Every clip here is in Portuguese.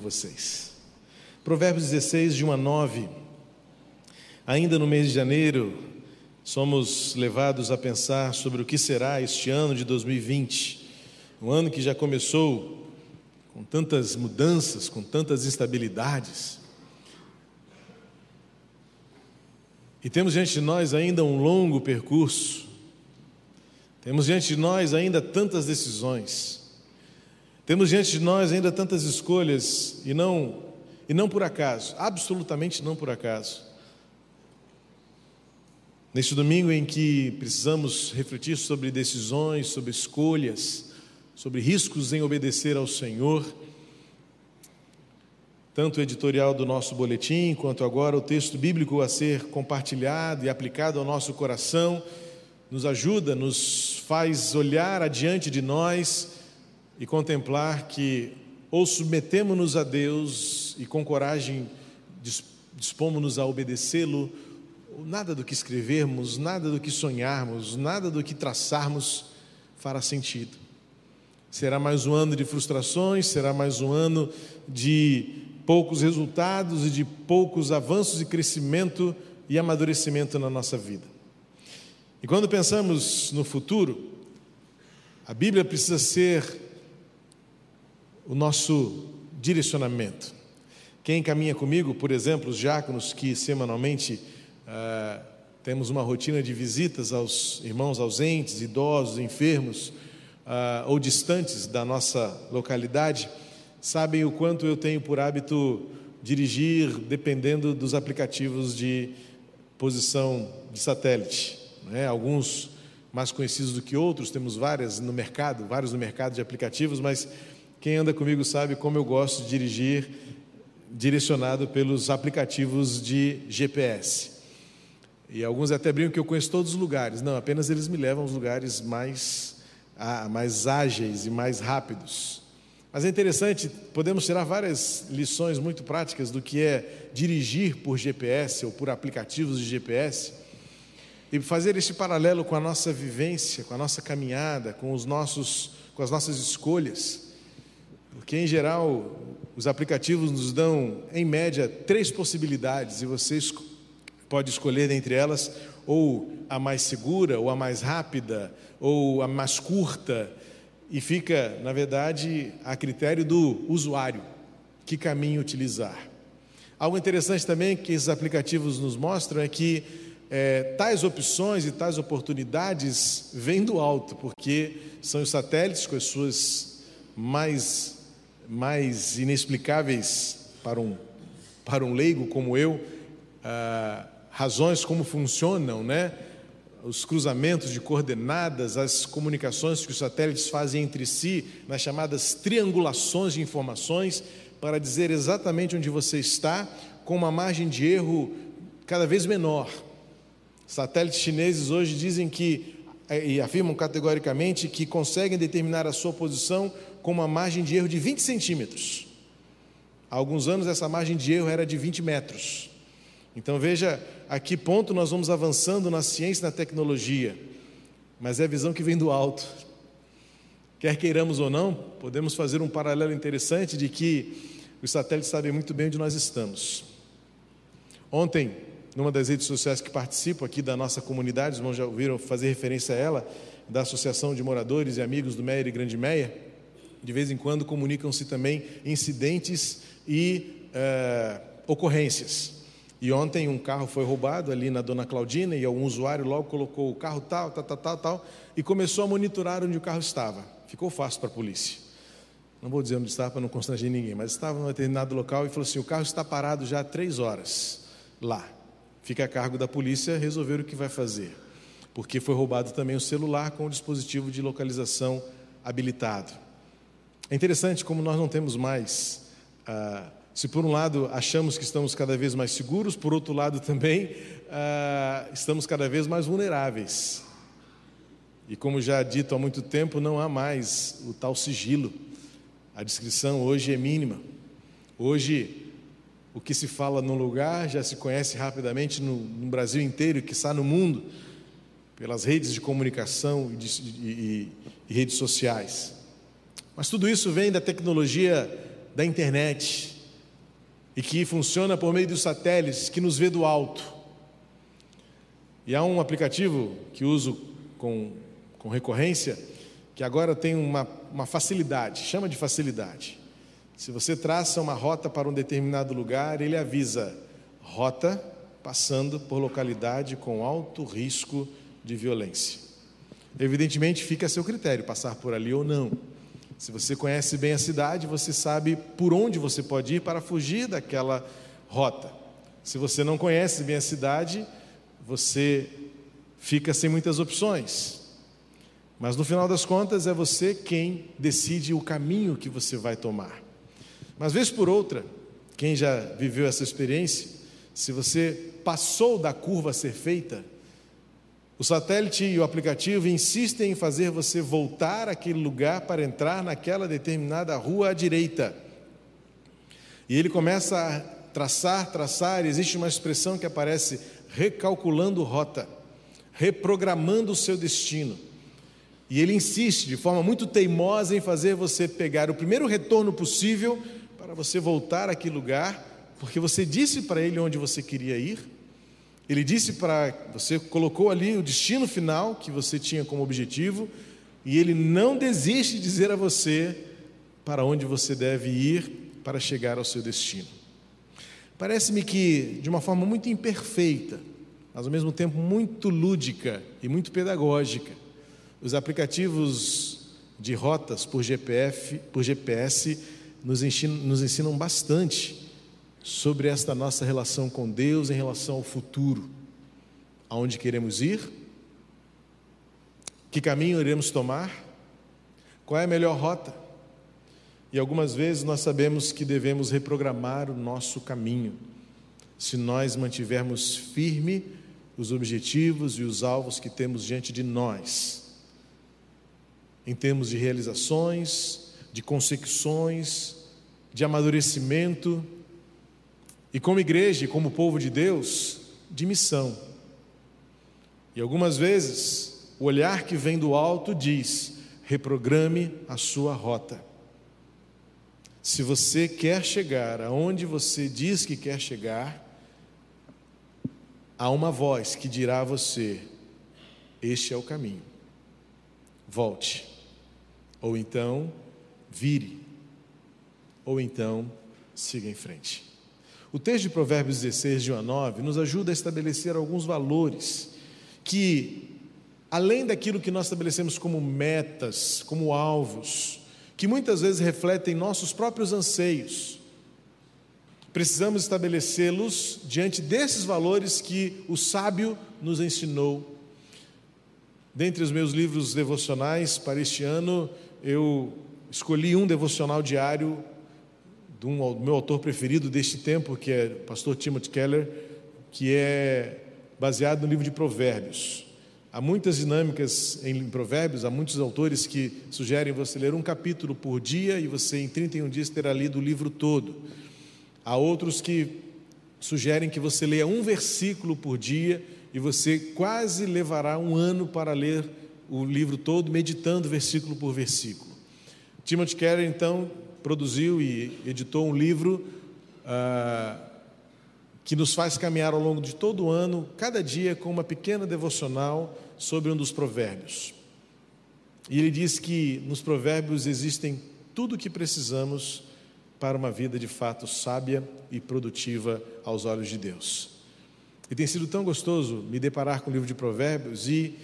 vocês. Provérbios 16, de 1 a 9. Ainda no mês de janeiro, somos levados a pensar sobre o que será este ano de 2020, um ano que já começou com tantas mudanças, com tantas instabilidades. E temos diante de nós ainda um longo percurso, temos diante de nós ainda tantas decisões. Temos diante de nós ainda tantas escolhas e não e não por acaso, absolutamente não por acaso. Neste domingo em que precisamos refletir sobre decisões, sobre escolhas, sobre riscos em obedecer ao Senhor, tanto o editorial do nosso boletim, quanto agora o texto bíblico a ser compartilhado e aplicado ao nosso coração, nos ajuda, nos faz olhar adiante de nós e contemplar que ou submetemos-nos a Deus e com coragem dispomos-nos a obedecê-lo, nada do que escrevermos, nada do que sonharmos, nada do que traçarmos fará sentido. Será mais um ano de frustrações, será mais um ano de poucos resultados e de poucos avanços e crescimento e amadurecimento na nossa vida. E quando pensamos no futuro, a Bíblia precisa ser o nosso direcionamento. Quem caminha comigo, por exemplo, os diáconos que semanalmente uh, temos uma rotina de visitas aos irmãos ausentes, idosos, enfermos uh, ou distantes da nossa localidade, sabem o quanto eu tenho por hábito dirigir dependendo dos aplicativos de posição de satélite. Né? Alguns mais conhecidos do que outros, temos várias no mercado, vários no mercado de aplicativos, mas quem anda comigo sabe como eu gosto de dirigir direcionado pelos aplicativos de GPS. E alguns até brincam que eu conheço todos os lugares. Não, apenas eles me levam aos lugares mais, mais ágeis e mais rápidos. Mas é interessante, podemos tirar várias lições muito práticas do que é dirigir por GPS ou por aplicativos de GPS e fazer esse paralelo com a nossa vivência, com a nossa caminhada, com, os nossos, com as nossas escolhas. Porque, em geral, os aplicativos nos dão, em média, três possibilidades e você pode escolher entre elas ou a mais segura, ou a mais rápida, ou a mais curta, e fica, na verdade, a critério do usuário que caminho utilizar. Algo interessante também que esses aplicativos nos mostram é que é, tais opções e tais oportunidades vêm do alto, porque são os satélites com as suas mais mais inexplicáveis para um, para um leigo como eu, ah, razões como funcionam, né? os cruzamentos de coordenadas, as comunicações que os satélites fazem entre si, nas chamadas triangulações de informações, para dizer exatamente onde você está, com uma margem de erro cada vez menor. Satélites chineses hoje dizem que, eh, e afirmam categoricamente, que conseguem determinar a sua posição com uma margem de erro de 20 centímetros. Há alguns anos essa margem de erro era de 20 metros. Então veja a que ponto nós vamos avançando na ciência e na tecnologia. Mas é a visão que vem do alto. Quer queiramos ou não, podemos fazer um paralelo interessante de que os satélites sabem muito bem onde nós estamos. Ontem, numa das redes sociais que participo aqui da nossa comunidade, os irmãos já ouviram fazer referência a ela, da Associação de Moradores e Amigos do Meia e Grande Meia, de vez em quando comunicam-se também incidentes e é, ocorrências. E ontem um carro foi roubado ali na Dona Claudina e um usuário logo colocou o carro tal, tal, tal, tal, tal e começou a monitorar onde o carro estava. Ficou fácil para a polícia. Não vou dizer onde estava para não constranger ninguém, mas estava em um determinado local e falou assim: o carro está parado já há três horas lá. Fica a cargo da polícia resolver o que vai fazer. Porque foi roubado também o celular com o dispositivo de localização habilitado. É interessante como nós não temos mais. Ah, se por um lado achamos que estamos cada vez mais seguros, por outro lado também ah, estamos cada vez mais vulneráveis. E como já dito há muito tempo, não há mais o tal sigilo. A descrição hoje é mínima. Hoje, o que se fala num lugar já se conhece rapidamente no, no Brasil inteiro e que está no mundo, pelas redes de comunicação e, de, e, e redes sociais. Mas tudo isso vem da tecnologia da internet e que funciona por meio dos satélites que nos vê do alto. E há um aplicativo que uso com, com recorrência que agora tem uma, uma facilidade, chama de facilidade. Se você traça uma rota para um determinado lugar, ele avisa rota passando por localidade com alto risco de violência. Evidentemente, fica a seu critério passar por ali ou não. Se você conhece bem a cidade, você sabe por onde você pode ir para fugir daquela rota. Se você não conhece bem a cidade, você fica sem muitas opções. Mas no final das contas, é você quem decide o caminho que você vai tomar. Mas, vez por outra, quem já viveu essa experiência, se você passou da curva a ser feita, o satélite e o aplicativo insistem em fazer você voltar àquele lugar para entrar naquela determinada rua à direita. E ele começa a traçar, traçar, existe uma expressão que aparece recalculando rota, reprogramando o seu destino. E ele insiste de forma muito teimosa em fazer você pegar o primeiro retorno possível para você voltar àquele lugar, porque você disse para ele onde você queria ir ele disse para você, colocou ali o destino final que você tinha como objetivo, e ele não desiste de dizer a você para onde você deve ir para chegar ao seu destino. Parece-me que, de uma forma muito imperfeita, mas ao mesmo tempo muito lúdica e muito pedagógica, os aplicativos de rotas por, GPF, por GPS nos ensinam, nos ensinam bastante sobre esta nossa relação com Deus em relação ao futuro. Aonde queremos ir? Que caminho iremos tomar? Qual é a melhor rota? E algumas vezes nós sabemos que devemos reprogramar o nosso caminho, se nós mantivermos firme os objetivos e os alvos que temos diante de nós, em termos de realizações, de consecuções, de amadurecimento, e como igreja como povo de Deus, de missão. E algumas vezes, o olhar que vem do alto diz: reprograme a sua rota. Se você quer chegar aonde você diz que quer chegar, há uma voz que dirá a você: Este é o caminho. Volte. Ou então, vire. Ou então, siga em frente. O texto de Provérbios 16, de 1 a 9, nos ajuda a estabelecer alguns valores que, além daquilo que nós estabelecemos como metas, como alvos, que muitas vezes refletem nossos próprios anseios, precisamos estabelecê-los diante desses valores que o sábio nos ensinou. Dentre os meus livros devocionais para este ano, eu escolhi um devocional diário de um meu autor preferido deste tempo, que é o pastor Timothy Keller, que é baseado no livro de Provérbios. Há muitas dinâmicas em Provérbios, há muitos autores que sugerem você ler um capítulo por dia e você em 31 dias terá lido o livro todo. Há outros que sugerem que você leia um versículo por dia e você quase levará um ano para ler o livro todo, meditando versículo por versículo. Timothy Keller, então, produziu e editou um livro ah, que nos faz caminhar ao longo de todo o ano, cada dia, com uma pequena devocional sobre um dos provérbios. E ele diz que nos provérbios existem tudo o que precisamos para uma vida de fato sábia e produtiva aos olhos de Deus. E tem sido tão gostoso me deparar com o livro de Provérbios e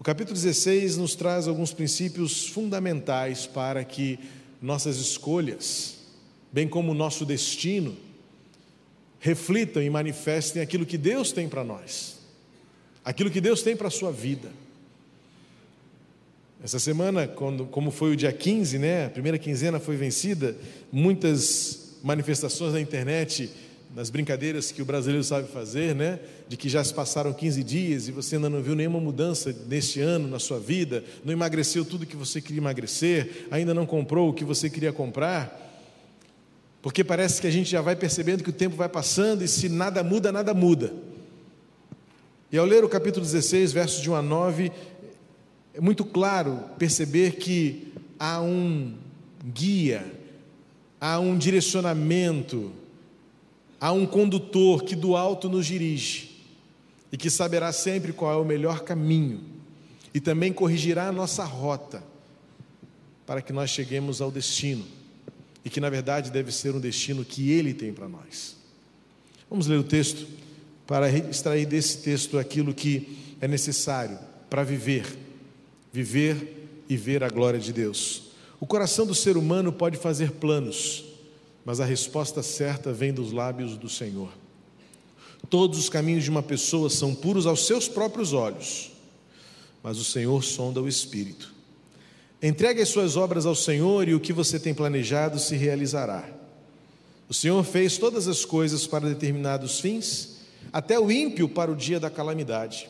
o capítulo 16 nos traz alguns princípios fundamentais para que nossas escolhas, bem como o nosso destino, reflitam e manifestem aquilo que Deus tem para nós, aquilo que Deus tem para a sua vida. Essa semana, quando, como foi o dia 15, né, a primeira quinzena foi vencida, muitas manifestações na internet nas brincadeiras que o brasileiro sabe fazer, né? De que já se passaram 15 dias e você ainda não viu nenhuma mudança neste ano na sua vida, não emagreceu tudo que você queria emagrecer, ainda não comprou o que você queria comprar. Porque parece que a gente já vai percebendo que o tempo vai passando e se nada muda, nada muda. E ao ler o capítulo 16, versos de 1 a 9, é muito claro perceber que há um guia, há um direcionamento, há um condutor que do alto nos dirige e que saberá sempre qual é o melhor caminho e também corrigirá a nossa rota para que nós cheguemos ao destino e que na verdade deve ser um destino que Ele tem para nós. Vamos ler o texto para extrair desse texto aquilo que é necessário para viver, viver e ver a glória de Deus. O coração do ser humano pode fazer planos, mas a resposta certa vem dos lábios do Senhor. Todos os caminhos de uma pessoa são puros aos seus próprios olhos, mas o Senhor sonda o espírito. Entregue as suas obras ao Senhor e o que você tem planejado se realizará. O Senhor fez todas as coisas para determinados fins, até o ímpio para o dia da calamidade.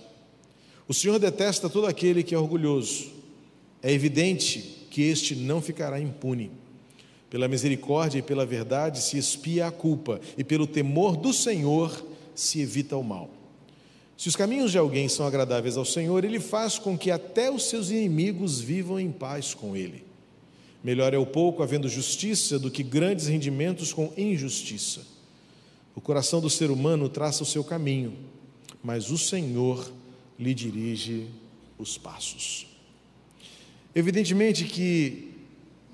O Senhor detesta todo aquele que é orgulhoso. É evidente que este não ficará impune. Pela misericórdia e pela verdade se espia a culpa, e pelo temor do Senhor se evita o mal. Se os caminhos de alguém são agradáveis ao Senhor, ele faz com que até os seus inimigos vivam em paz com ele. Melhor é o pouco havendo justiça do que grandes rendimentos com injustiça. O coração do ser humano traça o seu caminho, mas o Senhor lhe dirige os passos. Evidentemente que,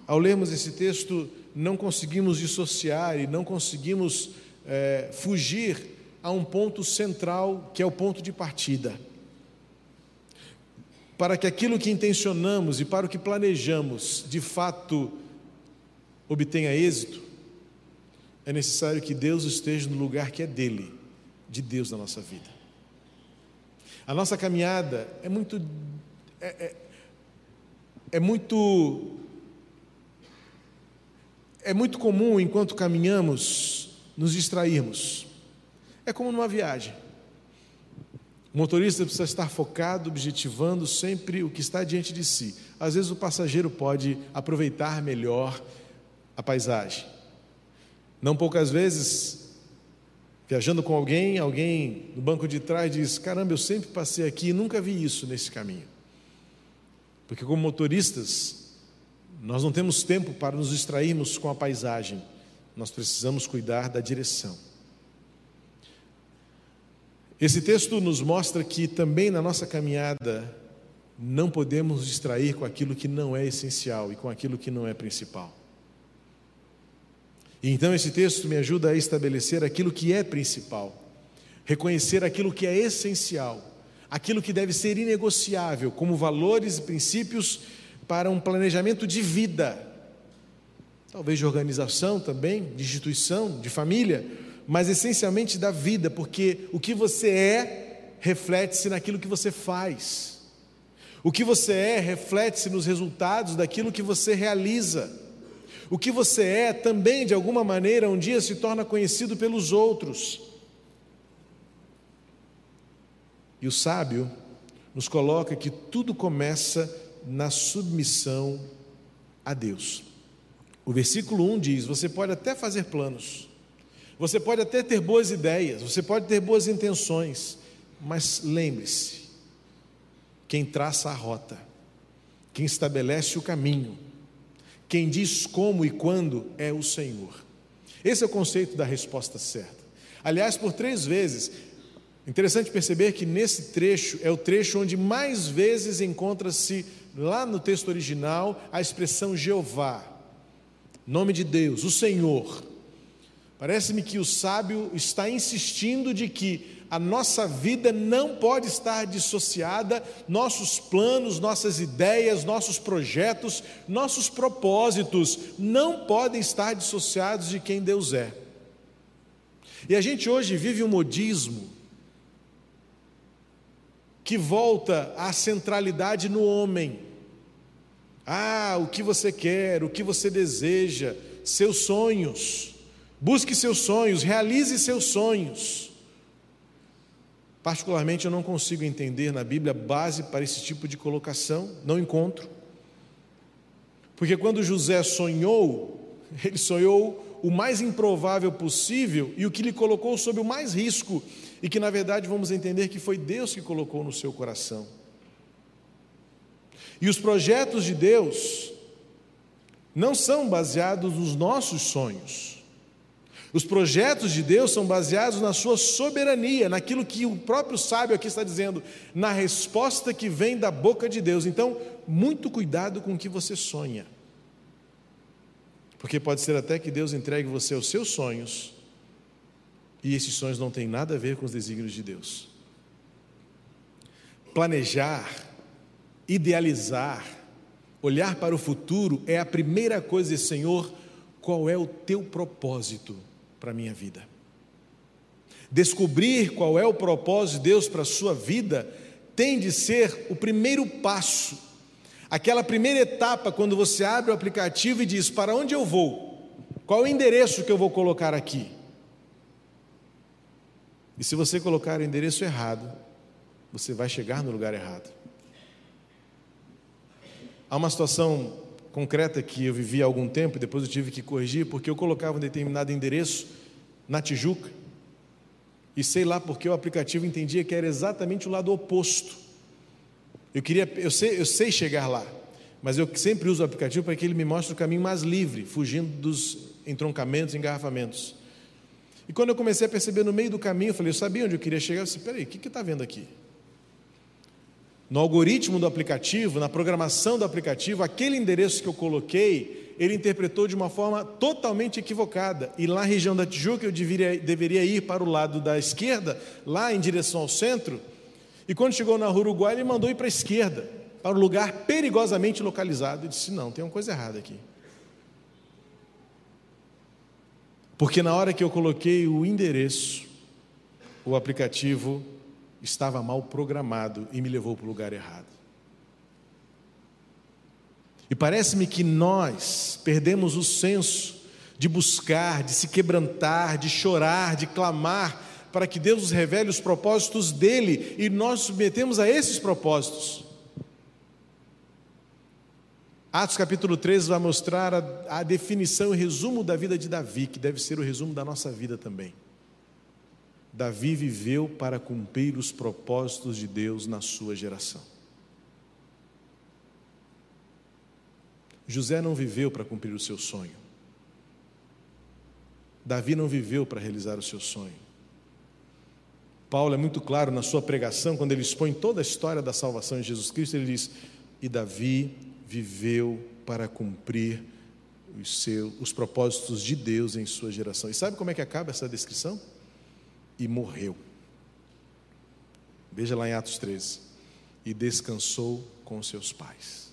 ao lermos esse texto, não conseguimos dissociar e não conseguimos é, fugir a um ponto central, que é o ponto de partida. Para que aquilo que intencionamos e para o que planejamos, de fato, obtenha êxito, é necessário que Deus esteja no lugar que é dele, de Deus na nossa vida. A nossa caminhada é muito. É, é, é muito é muito comum enquanto caminhamos nos distrairmos. É como numa viagem. O motorista precisa estar focado, objetivando sempre o que está diante de si. Às vezes o passageiro pode aproveitar melhor a paisagem. Não poucas vezes, viajando com alguém, alguém no banco de trás diz: Caramba, eu sempre passei aqui e nunca vi isso nesse caminho. Porque, como motoristas, nós não temos tempo para nos distrairmos com a paisagem, nós precisamos cuidar da direção. Esse texto nos mostra que também na nossa caminhada não podemos nos distrair com aquilo que não é essencial e com aquilo que não é principal. E então esse texto me ajuda a estabelecer aquilo que é principal, reconhecer aquilo que é essencial aquilo que deve ser inegociável, como valores e princípios para um planejamento de vida, talvez de organização também, de instituição, de família, mas essencialmente da vida, porque o que você é reflete-se naquilo que você faz. O que você é reflete-se nos resultados daquilo que você realiza. O que você é também, de alguma maneira, um dia se torna conhecido pelos outros. E o sábio nos coloca que tudo começa na submissão a Deus. O versículo 1 diz: Você pode até fazer planos, você pode até ter boas ideias, você pode ter boas intenções, mas lembre-se: quem traça a rota, quem estabelece o caminho, quem diz como e quando é o Senhor. Esse é o conceito da resposta certa. Aliás, por três vezes, Interessante perceber que nesse trecho é o trecho onde mais vezes encontra-se, lá no texto original, a expressão Jeová, nome de Deus, o Senhor. Parece-me que o sábio está insistindo de que a nossa vida não pode estar dissociada, nossos planos, nossas ideias, nossos projetos, nossos propósitos não podem estar dissociados de quem Deus é. E a gente hoje vive um modismo que volta à centralidade no homem. Ah, o que você quer, o que você deseja, seus sonhos. Busque seus sonhos, realize seus sonhos. Particularmente, eu não consigo entender na Bíblia base para esse tipo de colocação, não encontro. Porque quando José sonhou, ele sonhou o mais improvável possível e o que lhe colocou sob o mais risco e que na verdade vamos entender que foi Deus que colocou no seu coração. E os projetos de Deus não são baseados nos nossos sonhos. Os projetos de Deus são baseados na sua soberania, naquilo que o próprio sábio aqui está dizendo, na resposta que vem da boca de Deus. Então, muito cuidado com o que você sonha. Porque pode ser até que Deus entregue você aos seus sonhos, e esses sonhos não têm nada a ver com os desígnios de Deus. Planejar, idealizar, olhar para o futuro é a primeira coisa, Senhor, qual é o teu propósito para a minha vida? Descobrir qual é o propósito de Deus para a sua vida tem de ser o primeiro passo, aquela primeira etapa quando você abre o aplicativo e diz: Para onde eu vou? Qual é o endereço que eu vou colocar aqui? E se você colocar o endereço errado, você vai chegar no lugar errado. Há uma situação concreta que eu vivi há algum tempo e depois eu tive que corrigir, porque eu colocava um determinado endereço na Tijuca e sei lá porque o aplicativo entendia que era exatamente o lado oposto. Eu queria, eu sei, eu sei chegar lá, mas eu sempre uso o aplicativo para que ele me mostre o caminho mais livre, fugindo dos entroncamentos, engarrafamentos. E quando eu comecei a perceber no meio do caminho, eu falei, eu sabia onde eu queria chegar. Eu disse, peraí, o que está vendo aqui? No algoritmo do aplicativo, na programação do aplicativo, aquele endereço que eu coloquei, ele interpretou de uma forma totalmente equivocada. E lá na região da Tijuca eu deveria, deveria ir para o lado da esquerda, lá em direção ao centro. E quando chegou na Uruguai, ele mandou ir para a esquerda, para um lugar perigosamente localizado. Eu disse: não, tem uma coisa errada aqui. Porque na hora que eu coloquei o endereço, o aplicativo estava mal programado e me levou para o lugar errado. E parece-me que nós perdemos o senso de buscar, de se quebrantar, de chorar, de clamar para que Deus nos revele os propósitos dele e nós submetemos a esses propósitos. Atos capítulo 13 vai mostrar a, a definição e resumo da vida de Davi, que deve ser o resumo da nossa vida também. Davi viveu para cumprir os propósitos de Deus na sua geração. José não viveu para cumprir o seu sonho. Davi não viveu para realizar o seu sonho. Paulo é muito claro na sua pregação, quando ele expõe toda a história da salvação em Jesus Cristo, ele diz: E Davi viveu para cumprir os, seus, os propósitos de Deus em sua geração. E sabe como é que acaba essa descrição? E morreu. Veja lá em Atos 13. E descansou com seus pais.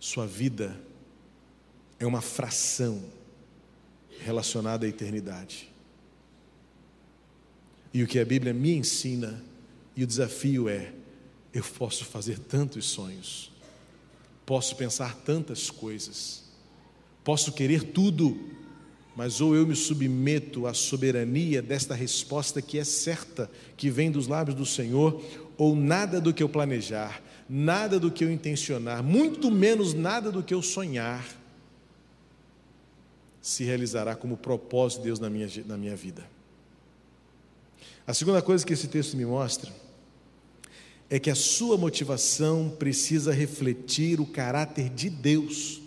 Sua vida é uma fração relacionada à eternidade. E o que a Bíblia me ensina, e o desafio é: eu posso fazer tantos sonhos, Posso pensar tantas coisas, posso querer tudo, mas ou eu me submeto à soberania desta resposta que é certa, que vem dos lábios do Senhor, ou nada do que eu planejar, nada do que eu intencionar, muito menos nada do que eu sonhar, se realizará como propósito de Deus na minha, na minha vida. A segunda coisa que esse texto me mostra é que a sua motivação precisa refletir o caráter de Deus.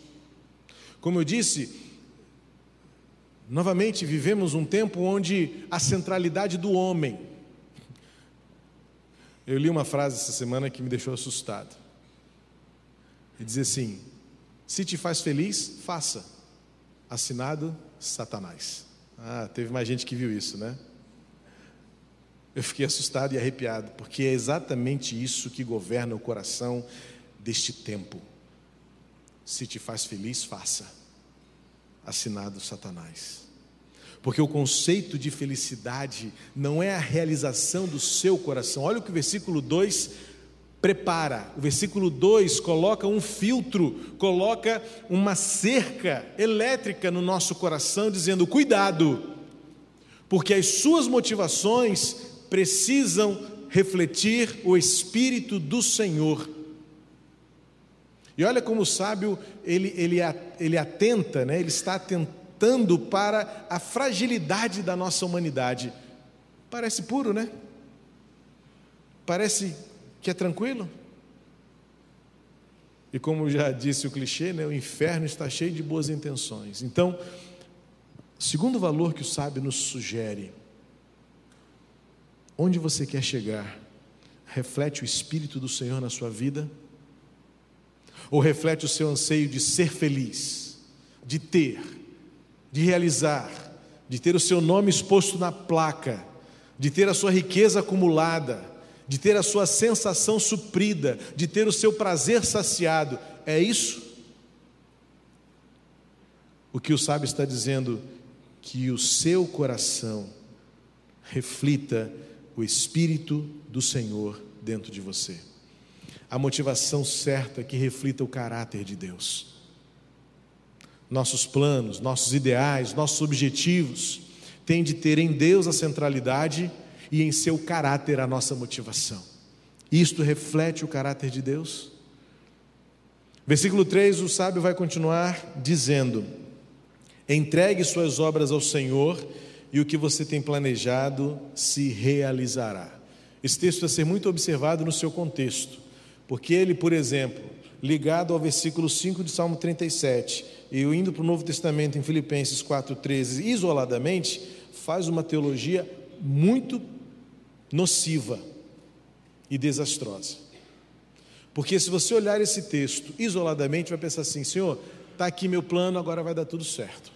Como eu disse, novamente vivemos um tempo onde a centralidade do homem. Eu li uma frase essa semana que me deixou assustado. E diz assim: Se te faz feliz, faça. Assinado Satanás. Ah, teve mais gente que viu isso, né? Eu fiquei assustado e arrepiado, porque é exatamente isso que governa o coração deste tempo. Se te faz feliz, faça. Assinado Satanás. Porque o conceito de felicidade não é a realização do seu coração. Olha o que o versículo 2 prepara. O versículo 2 coloca um filtro, coloca uma cerca elétrica no nosso coração, dizendo: cuidado, porque as suas motivações precisam refletir o Espírito do Senhor. E olha como o sábio ele, ele, ele atenta, né? ele está atentando para a fragilidade da nossa humanidade. Parece puro, né? Parece que é tranquilo. E como já disse o clichê, né, o inferno está cheio de boas intenções. Então, segundo valor que o sábio nos sugere, onde você quer chegar, reflete o Espírito do Senhor na sua vida? Ou reflete o seu anseio de ser feliz, de ter, de realizar, de ter o seu nome exposto na placa, de ter a sua riqueza acumulada, de ter a sua sensação suprida, de ter o seu prazer saciado. É isso? O que o sábio está dizendo que o seu coração reflita o espírito do Senhor dentro de você. A motivação certa que reflita o caráter de Deus. Nossos planos, nossos ideais, nossos objetivos têm de ter em Deus a centralidade e em seu caráter a nossa motivação. Isto reflete o caráter de Deus? Versículo 3, o sábio vai continuar dizendo: Entregue suas obras ao Senhor e o que você tem planejado se realizará. Esse texto vai ser muito observado no seu contexto, porque ele, por exemplo, ligado ao versículo 5 de Salmo 37, e indo para o Novo Testamento em Filipenses 4,13, isoladamente, faz uma teologia muito nociva e desastrosa. Porque se você olhar esse texto isoladamente, vai pensar assim: Senhor, está aqui meu plano, agora vai dar tudo certo.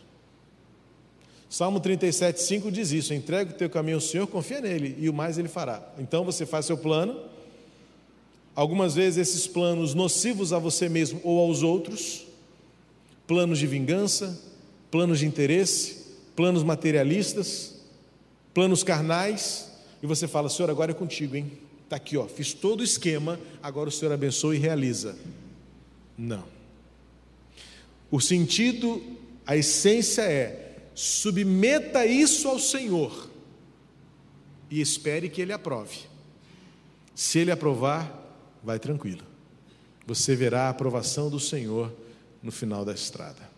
Salmo 37, 5 diz isso: entrega o teu caminho ao Senhor, confia nele, e o mais ele fará. Então você faz seu plano. Algumas vezes esses planos nocivos a você mesmo ou aos outros, planos de vingança, planos de interesse, planos materialistas, planos carnais, e você fala: Senhor, agora é contigo, hein? Está aqui, ó, fiz todo o esquema, agora o Senhor abençoa e realiza. Não. O sentido, a essência é: submeta isso ao Senhor e espere que Ele aprove. Se Ele aprovar, vai tranquilo. Você verá a aprovação do Senhor no final da estrada.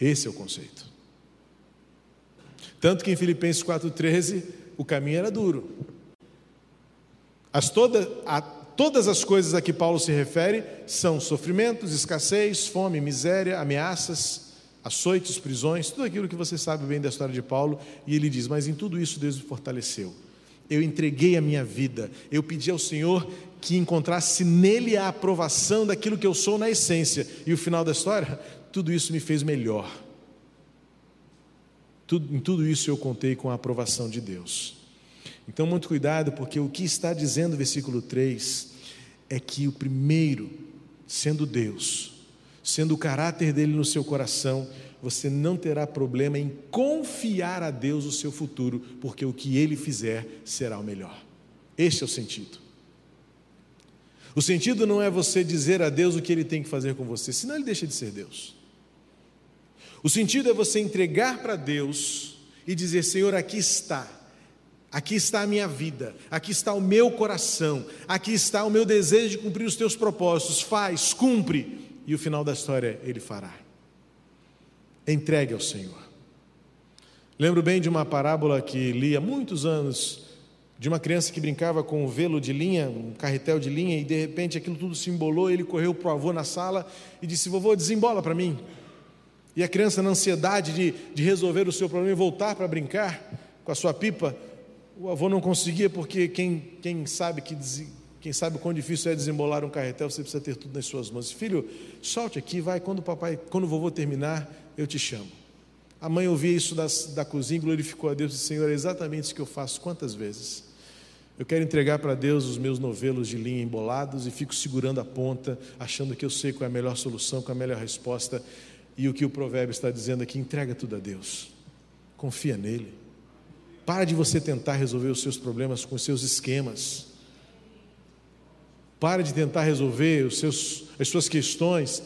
Esse é o conceito. Tanto que em Filipenses 4,13 o caminho era duro. As toda, a, todas as coisas a que Paulo se refere são sofrimentos, escassez, fome, miséria, ameaças, açoites, prisões, tudo aquilo que você sabe bem da história de Paulo. E ele diz: Mas em tudo isso Deus me fortaleceu. Eu entreguei a minha vida, eu pedi ao Senhor que encontrasse nele a aprovação daquilo que eu sou na essência. E o final da história, tudo isso me fez melhor. Tudo, em tudo isso eu contei com a aprovação de Deus. Então, muito cuidado, porque o que está dizendo o versículo 3 é que o primeiro, sendo Deus, sendo o caráter dele no seu coração, você não terá problema em confiar a Deus o seu futuro, porque o que ele fizer será o melhor. Este é o sentido. O sentido não é você dizer a Deus o que ele tem que fazer com você, senão ele deixa de ser Deus. O sentido é você entregar para Deus e dizer: Senhor, aqui está. Aqui está a minha vida, aqui está o meu coração, aqui está o meu desejo de cumprir os teus propósitos. Faz, cumpre, e o final da história ele fará. Entregue ao Senhor. Lembro bem de uma parábola que li há muitos anos, de uma criança que brincava com um velo de linha, um carretel de linha, e de repente aquilo tudo se embolou. Ele correu para o avô na sala e disse: Vovô, desembola para mim. E a criança, na ansiedade de, de resolver o seu problema e voltar para brincar com a sua pipa, o avô não conseguia, porque quem, quem sabe que quem sabe o quão difícil é desembolar um carretel, você precisa ter tudo nas suas mãos. Filho, solte aqui, vai, quando o papai, quando o vovô terminar, eu te chamo. A mãe ouvia isso da, da cozinha, glorificou a Deus e disse, Senhor, é exatamente isso que eu faço quantas vezes. Eu quero entregar para Deus os meus novelos de linha embolados e fico segurando a ponta, achando que eu sei qual é a melhor solução, qual é a melhor resposta. E o que o provérbio está dizendo aqui, entrega tudo a Deus. Confia nele. Para de você tentar resolver os seus problemas com os seus esquemas. Para de tentar resolver os seus, as suas questões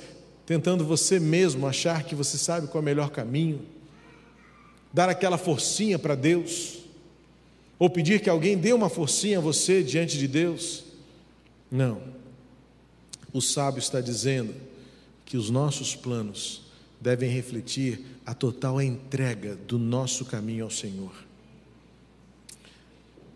tentando você mesmo achar que você sabe qual é o melhor caminho. Dar aquela forcinha para Deus. Ou pedir que alguém dê uma forcinha a você diante de Deus. Não. O sábio está dizendo que os nossos planos devem refletir a total entrega do nosso caminho ao Senhor.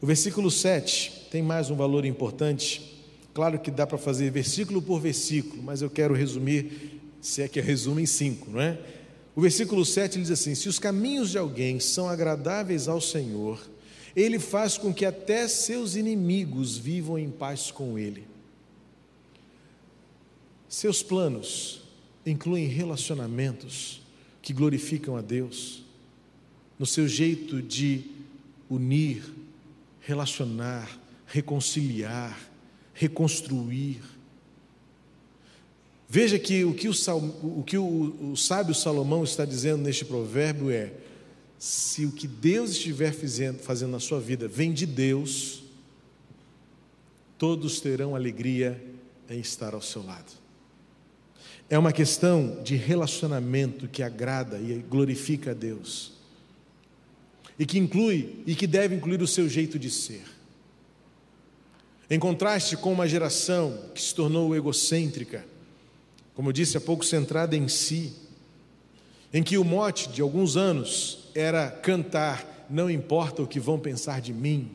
O versículo 7 tem mais um valor importante, Claro que dá para fazer versículo por versículo, mas eu quero resumir, se é que eu resumo em cinco, não é? O versículo 7 diz assim: Se os caminhos de alguém são agradáveis ao Senhor, ele faz com que até seus inimigos vivam em paz com ele. Seus planos incluem relacionamentos que glorificam a Deus, no seu jeito de unir, relacionar, reconciliar, reconstruir. Veja que o que o, o, que o, o sábio Salomão está dizendo neste provérbio é: se o que Deus estiver fazendo, fazendo na sua vida vem de Deus, todos terão alegria em estar ao seu lado. É uma questão de relacionamento que agrada e glorifica a Deus. E que inclui e que deve incluir o seu jeito de ser. Em contraste com uma geração que se tornou egocêntrica, como eu disse há pouco, centrada em si, em que o mote de alguns anos era cantar, não importa o que vão pensar de mim,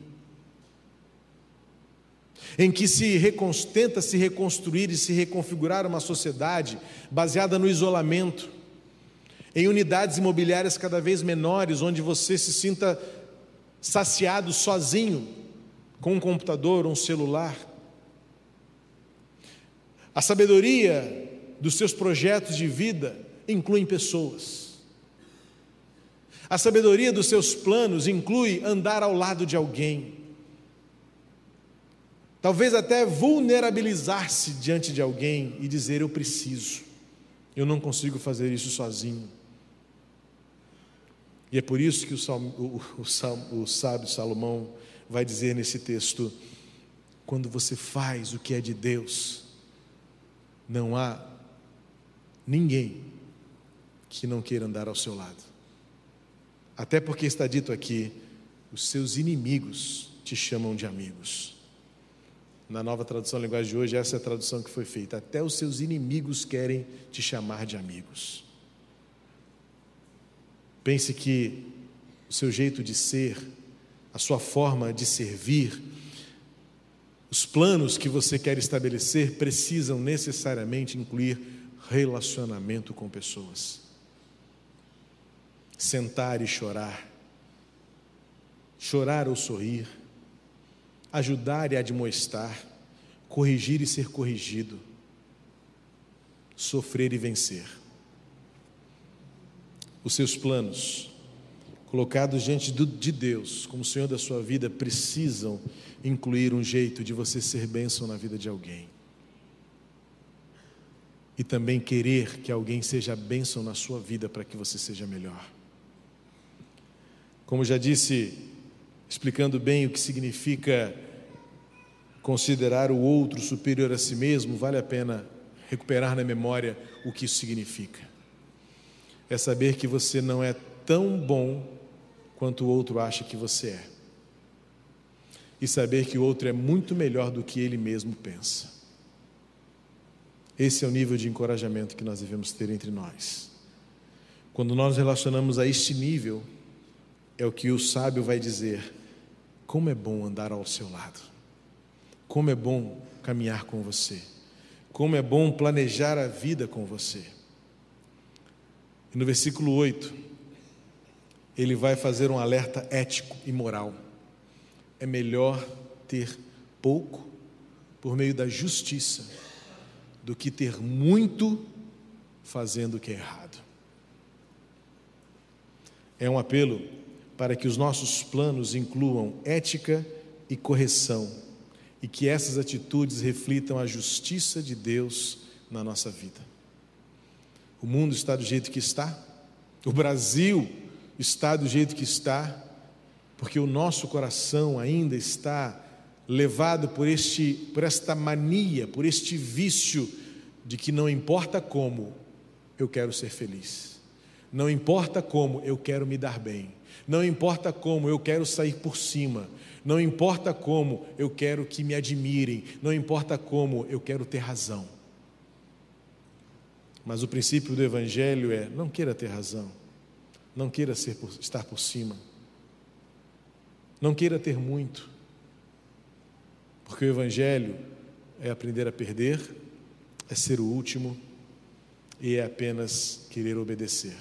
em que se tenta se reconstruir e se reconfigurar uma sociedade baseada no isolamento, em unidades imobiliárias cada vez menores, onde você se sinta saciado sozinho, com um computador, um celular. A sabedoria dos seus projetos de vida inclui pessoas. A sabedoria dos seus planos inclui andar ao lado de alguém. Talvez até vulnerabilizar-se diante de alguém e dizer: Eu preciso, eu não consigo fazer isso sozinho. E é por isso que o, o, o, o sábio Salomão vai dizer nesse texto: quando você faz o que é de Deus, não há ninguém que não queira andar ao seu lado. Até porque está dito aqui: os seus inimigos te chamam de amigos. Na nova tradução linguagem de hoje, essa é a tradução que foi feita. Até os seus inimigos querem te chamar de amigos. Pense que o seu jeito de ser, a sua forma de servir, os planos que você quer estabelecer precisam necessariamente incluir relacionamento com pessoas. Sentar e chorar, chorar ou sorrir, ajudar e admoestar, corrigir e ser corrigido, sofrer e vencer. Os seus planos, colocados diante de Deus, como Senhor da sua vida, precisam incluir um jeito de você ser bênção na vida de alguém. E também querer que alguém seja bênção na sua vida para que você seja melhor. Como já disse explicando bem o que significa considerar o outro superior a si mesmo, vale a pena recuperar na memória o que isso significa. É saber que você não é tão bom quanto o outro acha que você é. E saber que o outro é muito melhor do que ele mesmo pensa. Esse é o nível de encorajamento que nós devemos ter entre nós. Quando nós relacionamos a este nível, é o que o sábio vai dizer: como é bom andar ao seu lado, como é bom caminhar com você, como é bom planejar a vida com você. E no versículo 8, ele vai fazer um alerta ético e moral. É melhor ter pouco por meio da justiça do que ter muito fazendo o que é errado. É um apelo para que os nossos planos incluam ética e correção e que essas atitudes reflitam a justiça de Deus na nossa vida. O mundo está do jeito que está, o Brasil está do jeito que está, porque o nosso coração ainda está levado por este por esta mania, por este vício de que não importa como eu quero ser feliz. Não importa como eu quero me dar bem. Não importa como eu quero sair por cima, não importa como eu quero que me admirem, não importa como eu quero ter razão. Mas o princípio do Evangelho é: não queira ter razão, não queira ser por, estar por cima, não queira ter muito, porque o Evangelho é aprender a perder, é ser o último e é apenas querer obedecer.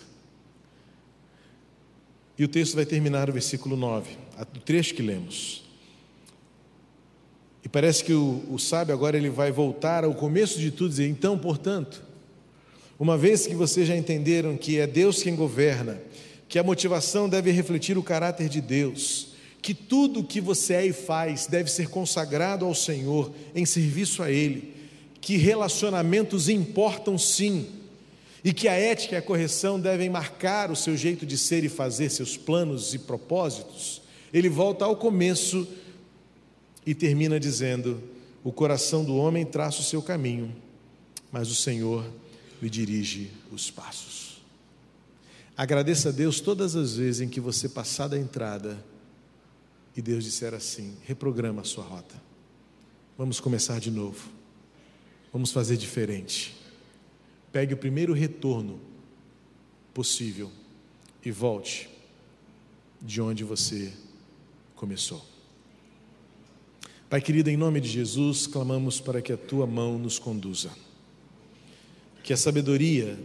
E o texto vai terminar no versículo 9, o trecho que lemos. E parece que o, o sábio agora ele vai voltar ao começo de tudo e dizer: então, portanto, uma vez que vocês já entenderam que é Deus quem governa, que a motivação deve refletir o caráter de Deus, que tudo o que você é e faz deve ser consagrado ao Senhor em serviço a Ele, que relacionamentos importam sim, e que a ética e a correção devem marcar o seu jeito de ser e fazer, seus planos e propósitos, ele volta ao começo e termina dizendo: O coração do homem traça o seu caminho, mas o Senhor lhe dirige os passos. Agradeça a Deus todas as vezes em que você passar da entrada e Deus disser assim: reprograma a sua rota. Vamos começar de novo. Vamos fazer diferente. Pegue o primeiro retorno possível e volte de onde você começou. Pai querido, em nome de Jesus, clamamos para que a tua mão nos conduza. Que a sabedoria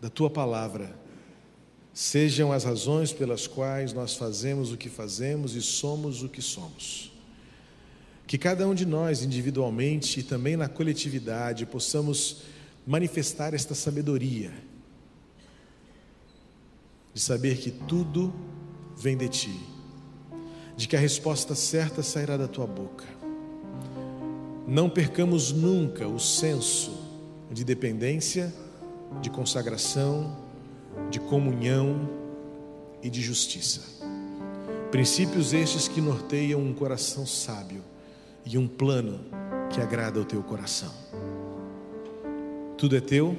da tua palavra sejam as razões pelas quais nós fazemos o que fazemos e somos o que somos. Que cada um de nós, individualmente e também na coletividade, possamos manifestar esta sabedoria, de saber que tudo vem de Ti, de que a resposta certa sairá da Tua boca. Não percamos nunca o senso de dependência, de consagração, de comunhão e de justiça. Princípios estes que norteiam um coração sábio e um plano que agrada ao teu coração. Tudo é teu,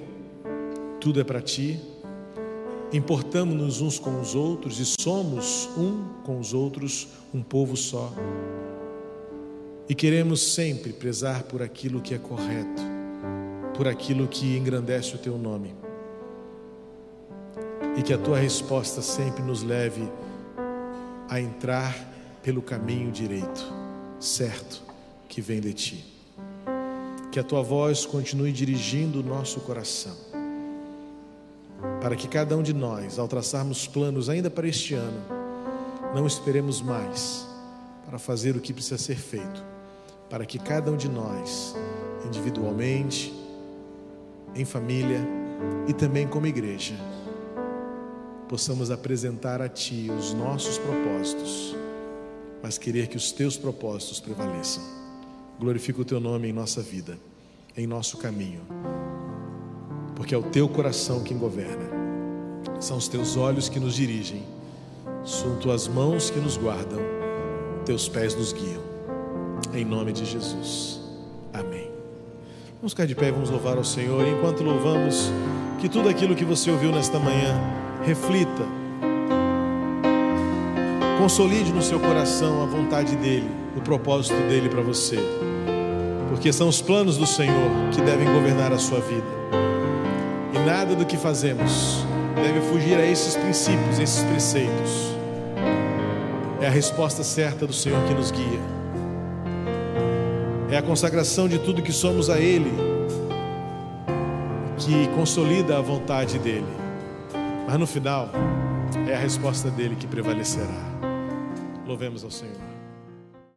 tudo é para ti. Importamos-nos uns com os outros e somos um com os outros um povo só. E queremos sempre prezar por aquilo que é correto, por aquilo que engrandece o teu nome. E que a tua resposta sempre nos leve a entrar pelo caminho direito, certo que vem de ti. Que a tua voz continue dirigindo o nosso coração, para que cada um de nós, ao traçarmos planos ainda para este ano, não esperemos mais para fazer o que precisa ser feito, para que cada um de nós, individualmente, em família e também como igreja, possamos apresentar a Ti os nossos propósitos, mas querer que os Teus propósitos prevaleçam. Glorifica o teu nome em nossa vida, em nosso caminho, porque é o teu coração quem governa, são os teus olhos que nos dirigem, são tuas mãos que nos guardam, teus pés nos guiam, em nome de Jesus, amém. Vamos ficar de pé e vamos louvar ao Senhor, enquanto louvamos, que tudo aquilo que você ouviu nesta manhã reflita, consolide no seu coração a vontade dEle, o propósito dEle para você porque são os planos do Senhor que devem governar a sua vida. E nada do que fazemos deve fugir a esses princípios, esses preceitos. É a resposta certa do Senhor que nos guia. É a consagração de tudo que somos a Ele que consolida a vontade dEle. Mas no final, é a resposta dele que prevalecerá. Louvemos ao Senhor.